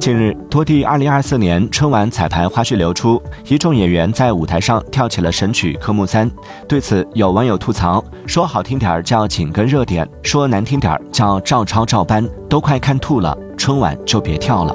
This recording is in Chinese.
近日，多地2024年春晚彩排花絮流出，一众演员在舞台上跳起了神曲科目三。对此，有网友吐槽说：“好听点儿叫紧跟热点，说难听点儿叫照抄照搬，都快看吐了，春晚就别跳了。”